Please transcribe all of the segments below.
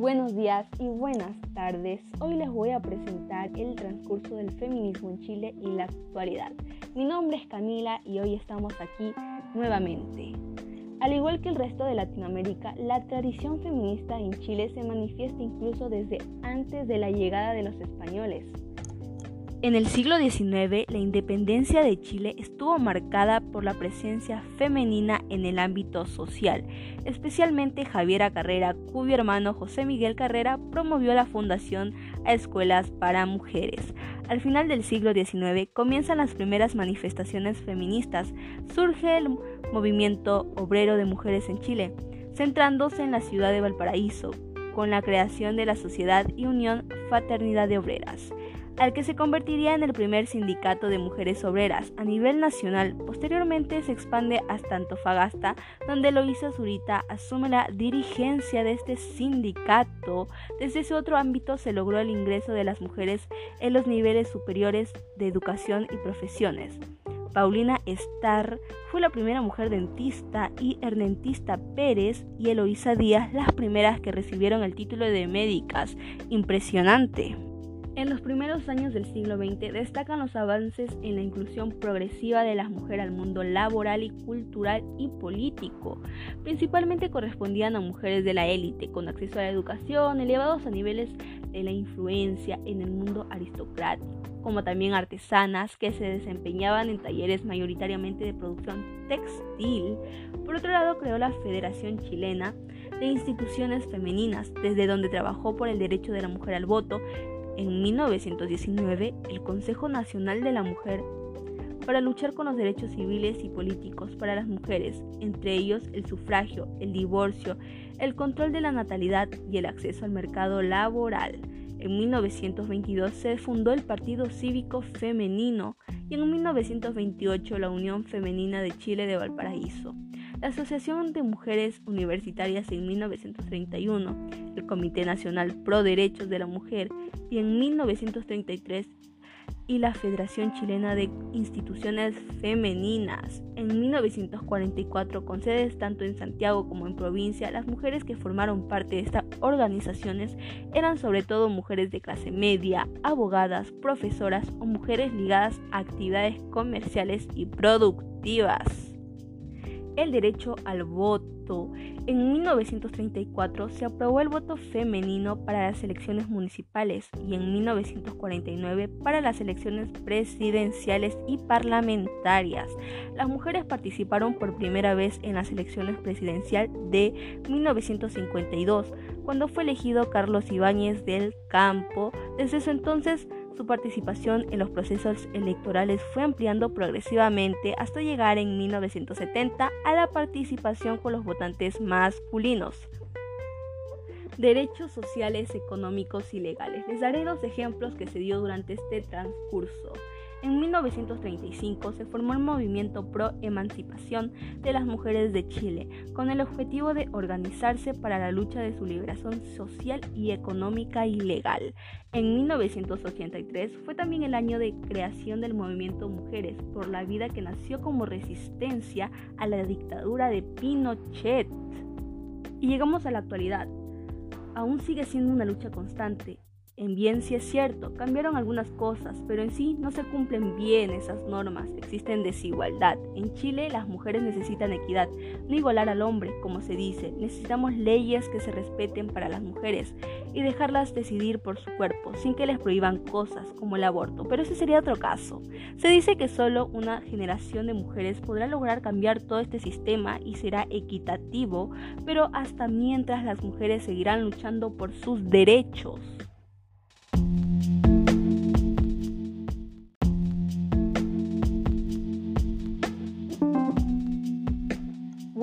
Buenos días y buenas tardes. Hoy les voy a presentar el transcurso del feminismo en Chile y la actualidad. Mi nombre es Camila y hoy estamos aquí nuevamente. Al igual que el resto de Latinoamérica, la tradición feminista en Chile se manifiesta incluso desde antes de la llegada de los españoles. En el siglo XIX, la independencia de Chile estuvo marcada por la presencia femenina en el ámbito social, especialmente Javiera Carrera, cuyo hermano José Miguel Carrera promovió la fundación a escuelas para mujeres. Al final del siglo XIX comienzan las primeras manifestaciones feministas, surge el movimiento obrero de mujeres en Chile, centrándose en la ciudad de Valparaíso, con la creación de la Sociedad y Unión Fraternidad de Obreras al que se convertiría en el primer sindicato de mujeres obreras a nivel nacional. Posteriormente se expande hasta Antofagasta, donde Loisa Zurita asume la dirigencia de este sindicato. Desde ese otro ámbito se logró el ingreso de las mujeres en los niveles superiores de educación y profesiones. Paulina Starr fue la primera mujer dentista y Ernentista Pérez y Eloísa Díaz las primeras que recibieron el título de médicas. Impresionante. En los primeros años del siglo XX destacan los avances en la inclusión progresiva de las mujeres al mundo laboral y cultural y político. Principalmente correspondían a mujeres de la élite, con acceso a la educación, elevados a niveles de la influencia en el mundo aristocrático, como también artesanas que se desempeñaban en talleres mayoritariamente de producción textil. Por otro lado, creó la Federación Chilena de Instituciones Femeninas, desde donde trabajó por el derecho de la mujer al voto en 1919 el Consejo Nacional de la Mujer para luchar con los derechos civiles y políticos para las mujeres, entre ellos el sufragio, el divorcio, el control de la natalidad y el acceso al mercado laboral. En 1922 se fundó el Partido Cívico Femenino y en 1928 la Unión Femenina de Chile de Valparaíso la Asociación de Mujeres Universitarias en 1931, el Comité Nacional Pro Derechos de la Mujer y en 1933 y la Federación Chilena de Instituciones Femeninas. En 1944, con sedes tanto en Santiago como en provincia, las mujeres que formaron parte de estas organizaciones eran sobre todo mujeres de clase media, abogadas, profesoras o mujeres ligadas a actividades comerciales y productivas el derecho al voto. En 1934 se aprobó el voto femenino para las elecciones municipales y en 1949 para las elecciones presidenciales y parlamentarias. Las mujeres participaron por primera vez en las elecciones presidenciales de 1952, cuando fue elegido Carlos Ibáñez del Campo. Desde ese entonces su participación en los procesos electorales fue ampliando progresivamente hasta llegar en 1970 a la participación con los votantes masculinos. Derechos sociales, económicos y legales. Les daré dos ejemplos que se dio durante este transcurso. En 1935 se formó el movimiento pro emancipación de las mujeres de Chile, con el objetivo de organizarse para la lucha de su liberación social y económica y legal. En 1983 fue también el año de creación del movimiento Mujeres por la Vida que nació como resistencia a la dictadura de Pinochet. Y llegamos a la actualidad. Aún sigue siendo una lucha constante en bien sí es cierto, cambiaron algunas cosas, pero en sí no se cumplen bien esas normas, existen desigualdad. En Chile las mujeres necesitan equidad, no igualar al hombre, como se dice, necesitamos leyes que se respeten para las mujeres y dejarlas decidir por su cuerpo, sin que les prohíban cosas como el aborto, pero ese sería otro caso. Se dice que solo una generación de mujeres podrá lograr cambiar todo este sistema y será equitativo, pero hasta mientras las mujeres seguirán luchando por sus derechos.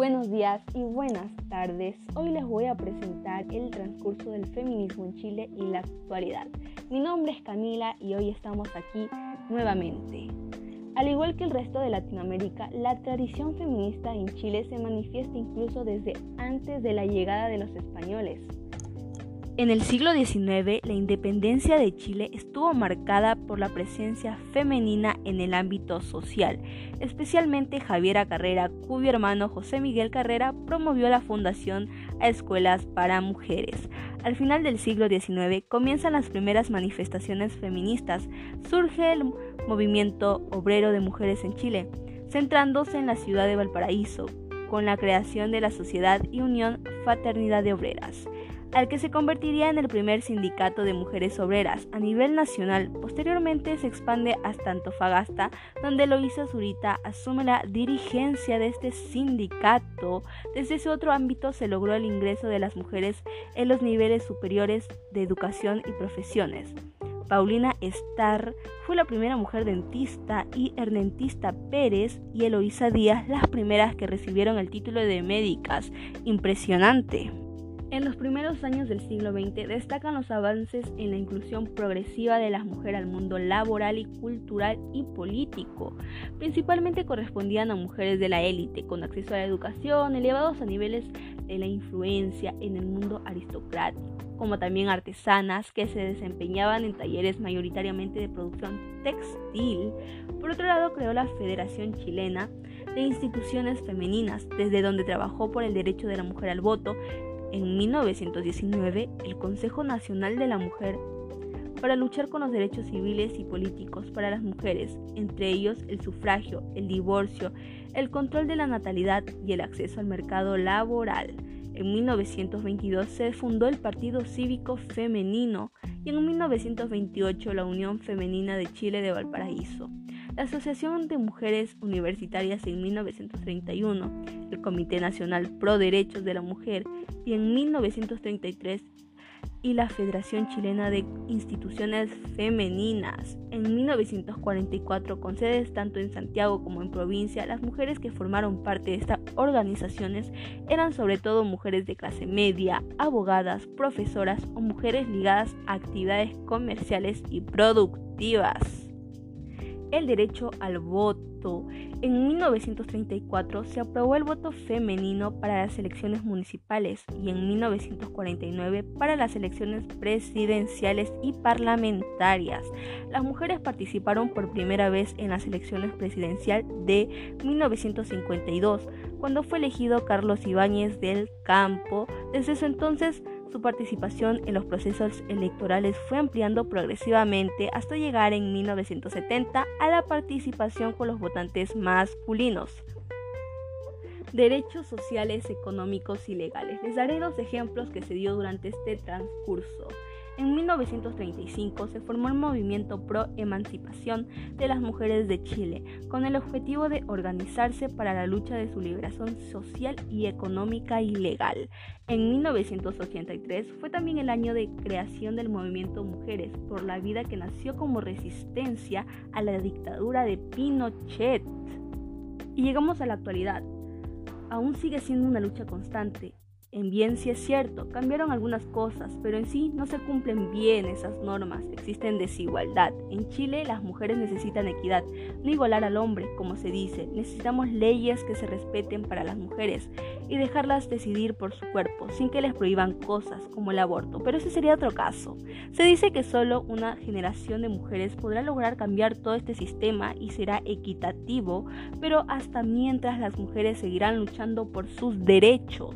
Buenos días y buenas tardes. Hoy les voy a presentar el transcurso del feminismo en Chile y la actualidad. Mi nombre es Camila y hoy estamos aquí nuevamente. Al igual que el resto de Latinoamérica, la tradición feminista en Chile se manifiesta incluso desde antes de la llegada de los españoles. En el siglo XIX, la independencia de Chile estuvo marcada por la presencia femenina en el ámbito social, especialmente Javiera Carrera, cuyo hermano José Miguel Carrera promovió la fundación a escuelas para mujeres. Al final del siglo XIX comienzan las primeras manifestaciones feministas. Surge el movimiento obrero de mujeres en Chile, centrándose en la ciudad de Valparaíso, con la creación de la Sociedad y Unión Fraternidad de Obreras al que se convertiría en el primer sindicato de mujeres obreras a nivel nacional. Posteriormente se expande hasta Antofagasta, donde Eloísa Zurita asume la dirigencia de este sindicato. Desde ese otro ámbito se logró el ingreso de las mujeres en los niveles superiores de educación y profesiones. Paulina Starr fue la primera mujer dentista y Ernentista Pérez y Eloísa Díaz las primeras que recibieron el título de médicas. Impresionante. En los primeros años del siglo XX destacan los avances en la inclusión progresiva de las mujeres al mundo laboral y cultural y político. Principalmente correspondían a mujeres de la élite, con acceso a la educación, elevados a niveles de la influencia en el mundo aristocrático, como también artesanas que se desempeñaban en talleres mayoritariamente de producción textil. Por otro lado, creó la Federación Chilena de Instituciones Femeninas, desde donde trabajó por el derecho de la mujer al voto en 1919 el Consejo Nacional de la Mujer para luchar con los derechos civiles y políticos para las mujeres, entre ellos el sufragio, el divorcio, el control de la natalidad y el acceso al mercado laboral. En 1922 se fundó el Partido Cívico Femenino y en 1928 la Unión Femenina de Chile de Valparaíso la Asociación de Mujeres Universitarias en 1931, el Comité Nacional Pro Derechos de la Mujer y en 1933 y la Federación Chilena de Instituciones Femeninas. En 1944, con sedes tanto en Santiago como en provincia, las mujeres que formaron parte de estas organizaciones eran sobre todo mujeres de clase media, abogadas, profesoras o mujeres ligadas a actividades comerciales y productivas el derecho al voto. En 1934 se aprobó el voto femenino para las elecciones municipales y en 1949 para las elecciones presidenciales y parlamentarias. Las mujeres participaron por primera vez en las elecciones presidenciales de 1952, cuando fue elegido Carlos Ibáñez del Campo. Desde ese entonces, su participación en los procesos electorales fue ampliando progresivamente hasta llegar en 1970 a la participación con los votantes masculinos. Derechos sociales, económicos y legales. Les daré dos ejemplos que se dio durante este transcurso. En 1935 se formó el movimiento pro emancipación de las mujeres de Chile, con el objetivo de organizarse para la lucha de su liberación social y económica y legal. En 1983 fue también el año de creación del movimiento Mujeres por la Vida que nació como resistencia a la dictadura de Pinochet. Y llegamos a la actualidad. Aún sigue siendo una lucha constante en bien sí es cierto, cambiaron algunas cosas, pero en sí no se cumplen bien esas normas, existen desigualdad. En Chile las mujeres necesitan equidad, no igualar al hombre, como se dice, necesitamos leyes que se respeten para las mujeres y dejarlas decidir por su cuerpo, sin que les prohíban cosas como el aborto, pero ese sería otro caso. Se dice que solo una generación de mujeres podrá lograr cambiar todo este sistema y será equitativo, pero hasta mientras las mujeres seguirán luchando por sus derechos.